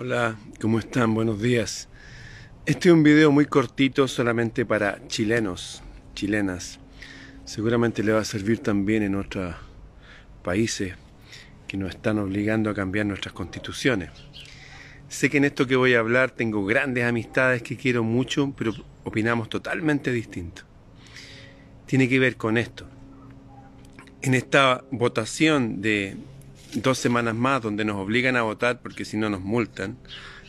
Hola, ¿cómo están? Buenos días. Este es un video muy cortito solamente para chilenos, chilenas. Seguramente le va a servir también en otros países que nos están obligando a cambiar nuestras constituciones. Sé que en esto que voy a hablar tengo grandes amistades que quiero mucho, pero opinamos totalmente distinto. Tiene que ver con esto. En esta votación de dos semanas más donde nos obligan a votar porque si no nos multan,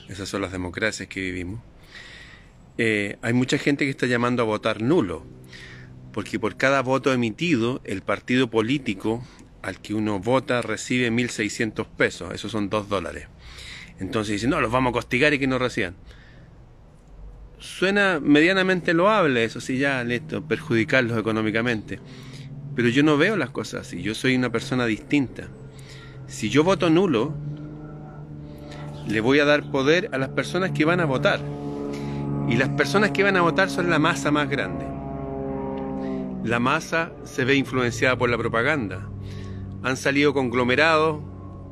esas son las democracias que vivimos, eh, hay mucha gente que está llamando a votar nulo, porque por cada voto emitido el partido político al que uno vota recibe 1.600 pesos, esos son 2 dólares. Entonces dicen, no, los vamos a castigar y que no reciban. Suena medianamente loable, eso sí, ya, listo, perjudicarlos económicamente. Pero yo no veo las cosas así, yo soy una persona distinta. Si yo voto nulo, le voy a dar poder a las personas que van a votar. Y las personas que van a votar son la masa más grande. La masa se ve influenciada por la propaganda. Han salido conglomerados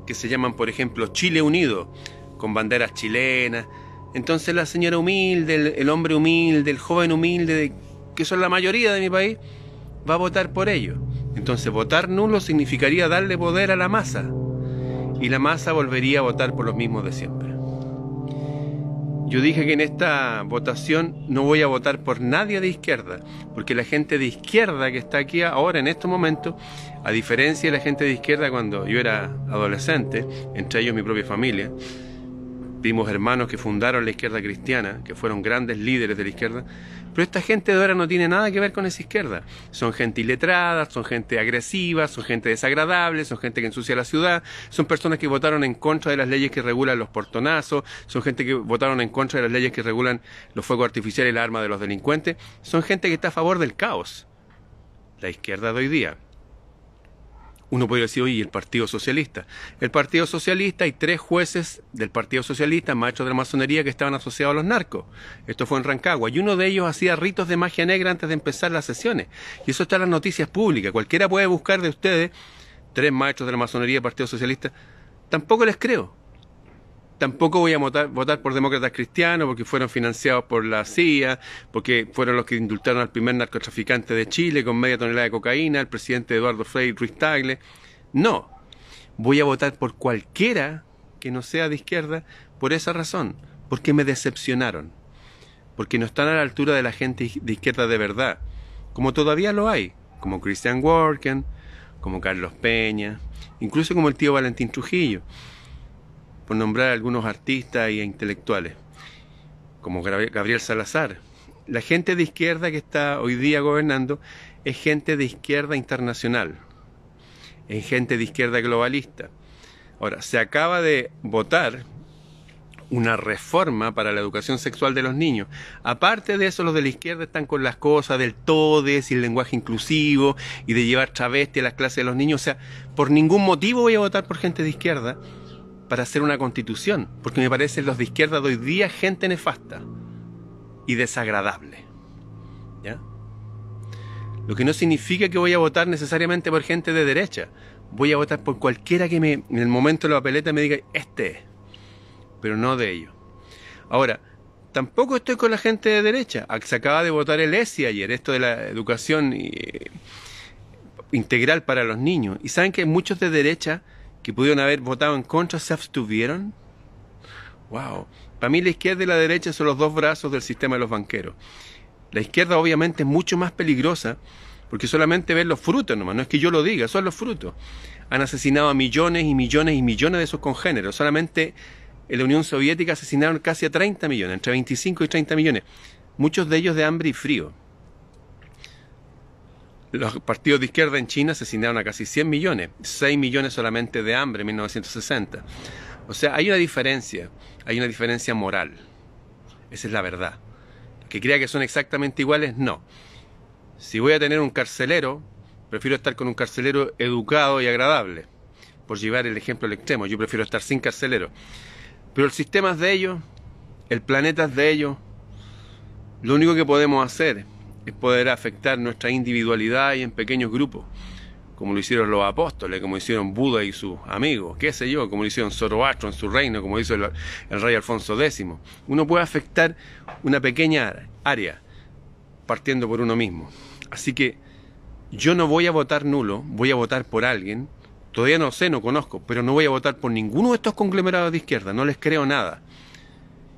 que se llaman, por ejemplo, Chile Unido, con banderas chilenas. Entonces la señora humilde, el, hombre humilde, el joven humilde, que son la mayoría de mi país, va a votar por ellos. Entonces votar nulo significaría darle poder a la masa y la masa volvería a votar por los mismos de siempre. Yo dije que en esta votación no voy a votar por nadie de izquierda, porque la gente de izquierda que está aquí ahora en estos momentos, a diferencia de la gente de izquierda cuando yo era adolescente, entre ellos mi propia familia, vimos hermanos que fundaron la izquierda cristiana, que fueron grandes líderes de la izquierda, pero esta gente de ahora no tiene nada que ver con esa izquierda. Son gente iletrada, son gente agresiva, son gente desagradable, son gente que ensucia la ciudad, son personas que votaron en contra de las leyes que regulan los portonazos, son gente que votaron en contra de las leyes que regulan los fuegos artificiales y la arma de los delincuentes, son gente que está a favor del caos. La izquierda de hoy día. Uno podría decir, oye, el Partido Socialista. El Partido Socialista hay tres jueces del Partido Socialista, maestros de la masonería, que estaban asociados a los narcos. Esto fue en Rancagua. Y uno de ellos hacía ritos de magia negra antes de empezar las sesiones. Y eso está en las noticias públicas. Cualquiera puede buscar de ustedes tres maestros de la masonería Partido Socialista. Tampoco les creo. Tampoco voy a votar, por demócratas cristianos porque fueron financiados por la CIA, porque fueron los que indultaron al primer narcotraficante de Chile con media tonelada de cocaína, el presidente Eduardo Frei Ruiz Tagle. No, voy a votar por cualquiera que no sea de izquierda por esa razón, porque me decepcionaron, porque no están a la altura de la gente de izquierda de verdad, como todavía lo hay, como Christian Worken, como Carlos Peña, incluso como el tío Valentín Trujillo por nombrar algunos artistas e intelectuales, como Gabriel Salazar. La gente de izquierda que está hoy día gobernando es gente de izquierda internacional, es gente de izquierda globalista. Ahora, se acaba de votar una reforma para la educación sexual de los niños. Aparte de eso, los de la izquierda están con las cosas del todes y el lenguaje inclusivo y de llevar travesti a las clases de los niños. O sea, por ningún motivo voy a votar por gente de izquierda para hacer una constitución, porque me parecen los de izquierda de hoy día gente nefasta y desagradable. ¿Ya? Lo que no significa que voy a votar necesariamente por gente de derecha. Voy a votar por cualquiera que me, en el momento de la papeleta me diga, este pero no de ellos. Ahora, tampoco estoy con la gente de derecha. Se acaba de votar el ESI ayer, esto de la educación eh, integral para los niños. Y saben que muchos de derecha que pudieron haber votado en contra se abstuvieron. Wow. Para mí la izquierda y la derecha son los dos brazos del sistema de los banqueros. La izquierda obviamente es mucho más peligrosa porque solamente ven los frutos nomás, no es que yo lo diga, son los frutos. Han asesinado a millones y millones y millones de sus congéneros. Solamente en la Unión Soviética asesinaron casi a 30 millones, entre 25 y 30 millones. Muchos de ellos de hambre y frío. Los partidos de izquierda en China asesinaron a casi 100 millones, 6 millones solamente de hambre en 1960. O sea, hay una diferencia, hay una diferencia moral. Esa es la verdad. Que crea que son exactamente iguales, no. Si voy a tener un carcelero, prefiero estar con un carcelero educado y agradable. Por llevar el ejemplo al extremo, yo prefiero estar sin carcelero. Pero el sistema es de ellos, el planeta es de ellos. Lo único que podemos hacer es poder afectar nuestra individualidad y en pequeños grupos. como lo hicieron los apóstoles, como hicieron Buda y sus amigos, qué sé yo, como lo hicieron Zoroastro en su reino, como hizo el, el rey Alfonso X. Uno puede afectar una pequeña área partiendo por uno mismo. Así que yo no voy a votar nulo, voy a votar por alguien, todavía no sé, no conozco, pero no voy a votar por ninguno de estos conglomerados de izquierda, no les creo nada.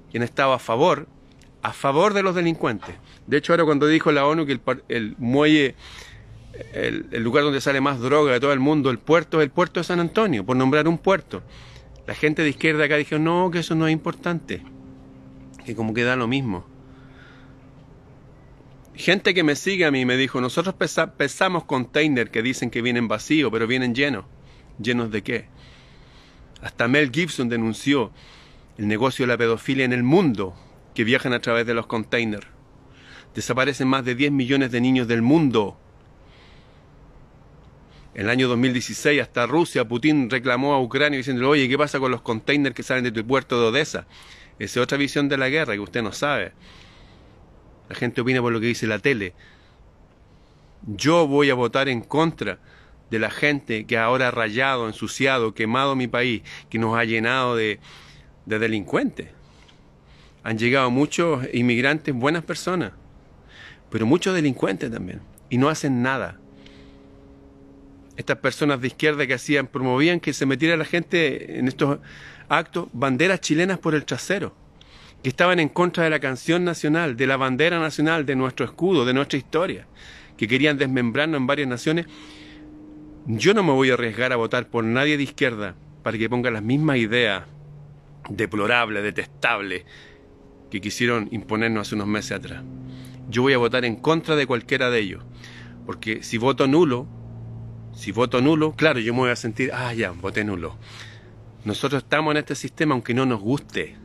Quien estaba a favor, a favor de los delincuentes. De hecho, ahora cuando dijo la ONU que el, el muelle el, lugar donde sale más droga de todo el mundo, el puerto, el puerto de San Antonio, por nombrar un puerto. La gente de izquierda acá dijo, no, que eso no es importante, que como que da lo mismo. Gente que me sigue a mí me dijo, nosotros pesamos containers que dicen que vienen vacíos, pero vienen llenos. ¿Llenos de qué? Hasta Mel Gibson denunció el negocio de la pedofilia en el mundo que viajan a través de los containers. Desaparecen más de 10 millones de niños del mundo en el año 2016 hasta Rusia, Putin reclamó a Ucrania diciendo, oye, ¿qué pasa con los containers que salen de tu puerto de Odessa? Esa es otra visión de la guerra que usted no sabe. La gente opina por lo que dice la tele. Yo voy a votar en contra de la gente que ahora ha rayado, ensuciado, quemado mi país, que nos ha llenado de, de delincuentes. Han llegado muchos inmigrantes, buenas personas, pero muchos delincuentes también, y no hacen nada estas personas de izquierda que hacían, promovían que se metiera la gente en estos actos banderas chilenas por el trasero, que estaban en contra de la canción nacional, de la bandera nacional, de nuestro escudo, de nuestra historia, que querían desmembrarnos en varias naciones. Yo no me voy a arriesgar a votar por nadie de izquierda para que ponga las mismas ideas deplorables, detestables, que quisieron imponernos hace unos meses atrás. Yo voy a votar en contra de cualquiera de ellos, porque si voto nulo, si voto nulo, claro, yo me voy a sentir, ah, ya, voté nulo. Nosotros estamos en este sistema aunque no nos guste.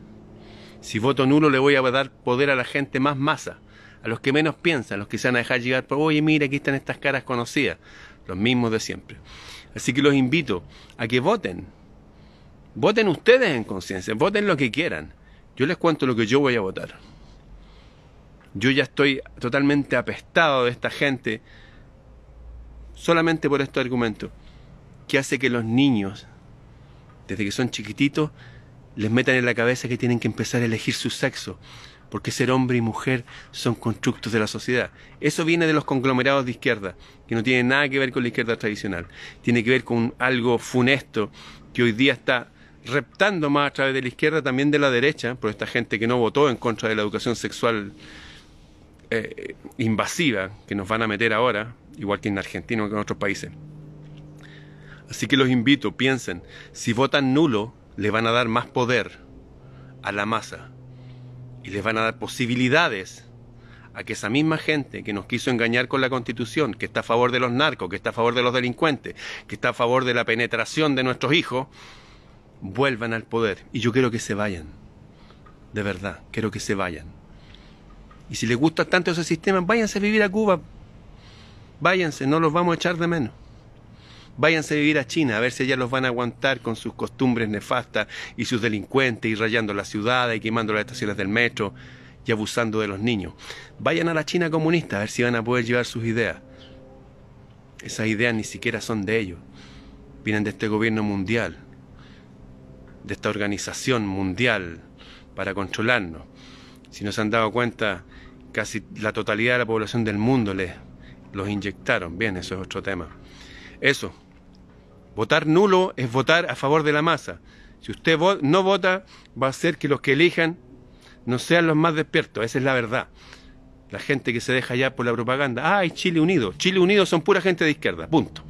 Si voto nulo le voy a dar poder a la gente más masa, a los que menos piensan, los que se van a dejar llegar por, oye, mira, aquí están estas caras conocidas, los mismos de siempre. Así que los invito a que voten. Voten ustedes en conciencia, voten lo que quieran. Yo les cuento lo que yo voy a votar. Yo ya estoy totalmente apestado de esta gente solamente por este argumento, que hace que los niños, desde que son chiquititos, les metan en la cabeza que tienen que empezar a elegir su sexo, porque ser hombre y mujer son constructos de la sociedad. Eso viene de los conglomerados de izquierda, que no tienen nada que ver con la izquierda tradicional. Tiene que ver con algo funesto que hoy día está reptando más a través de la izquierda, también de la derecha, por esta gente que no votó en contra de la educación sexual eh, invasiva que nos van a meter ahora, igual que en Argentina o en otros países. Así que los invito, piensen, si votan nulo, le van a dar más poder a la masa y les van a dar posibilidades a que esa misma gente que nos quiso engañar con la constitución, que está a favor de los narcos, que está a favor de los delincuentes, que está a favor de la penetración de nuestros hijos, vuelvan al poder. Y yo quiero que se vayan. De verdad, quiero que se vayan. Y si les gusta tanto ese sistema, váyanse a vivir a Cuba, váyanse, no los vamos a echar de menos. Váyanse a vivir a China, a ver si allá los van a aguantar con sus costumbres nefastas y sus delincuentes y rayando la ciudad y quemando las estaciones del metro y abusando de los niños. Vayan a la China comunista a ver si van a poder llevar sus ideas. Esas ideas ni siquiera son de ellos. Vienen de este gobierno mundial, de esta organización mundial para controlarnos. Si no se han dado cuenta, casi la totalidad de la población del mundo les los inyectaron. Bien, eso es otro tema. Eso. Votar nulo es votar a favor de la masa. Si usted no vota, va a ser que los que elijan no sean los más despiertos. Esa es la verdad. La gente que se deja ya por la propaganda. ¡Ay, Chile Unido! Chile Unido son pura gente de izquierda. Punto.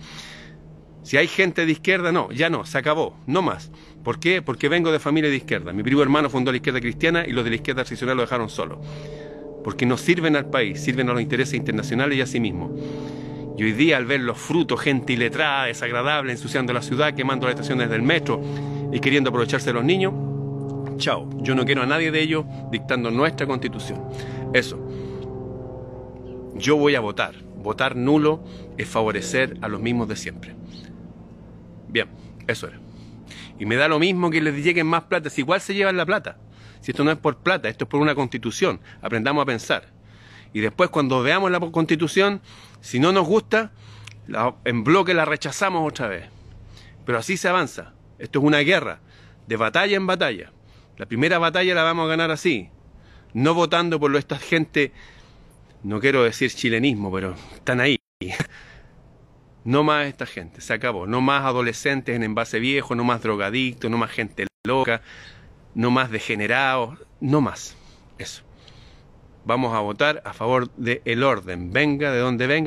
Si hay gente de izquierda, no, ya no, se acabó, no más. ¿Por qué? Porque vengo de familia de izquierda. Mi primo hermano fundó la izquierda cristiana y los de la izquierda tradicional lo dejaron solo porque no sirven al país, sirven a los intereses internacionales y a sí mismos. Y hoy día al ver los frutos, gente iletrada, desagradable, ensuciando la ciudad, quemando las estaciones del metro y queriendo aprovecharse de los niños, chao, yo no quiero a nadie de ellos dictando nuestra constitución. Eso. Yo voy a votar. Votar nulo es favorecer a los mismos de siempre. Bien, eso era. Y me da lo mismo que les lleguen más plata, si igual se llevan la plata. Si esto no es por plata, esto es por una constitución. Aprendamos a pensar. Y después cuando veamos la constitución, si no nos gusta, en bloque la rechazamos otra vez. Pero así se avanza. Esto es una guerra, de batalla en batalla. La primera batalla la vamos a ganar así, no votando por esta gente, no quiero decir chilenismo, pero están ahí. No más esta gente, se acabó. No más adolescentes en envase viejo, no más drogadictos, no más gente loca, no más degenerados, no más. Eso. Vamos a votar a favor del el orden, venga de donde venga.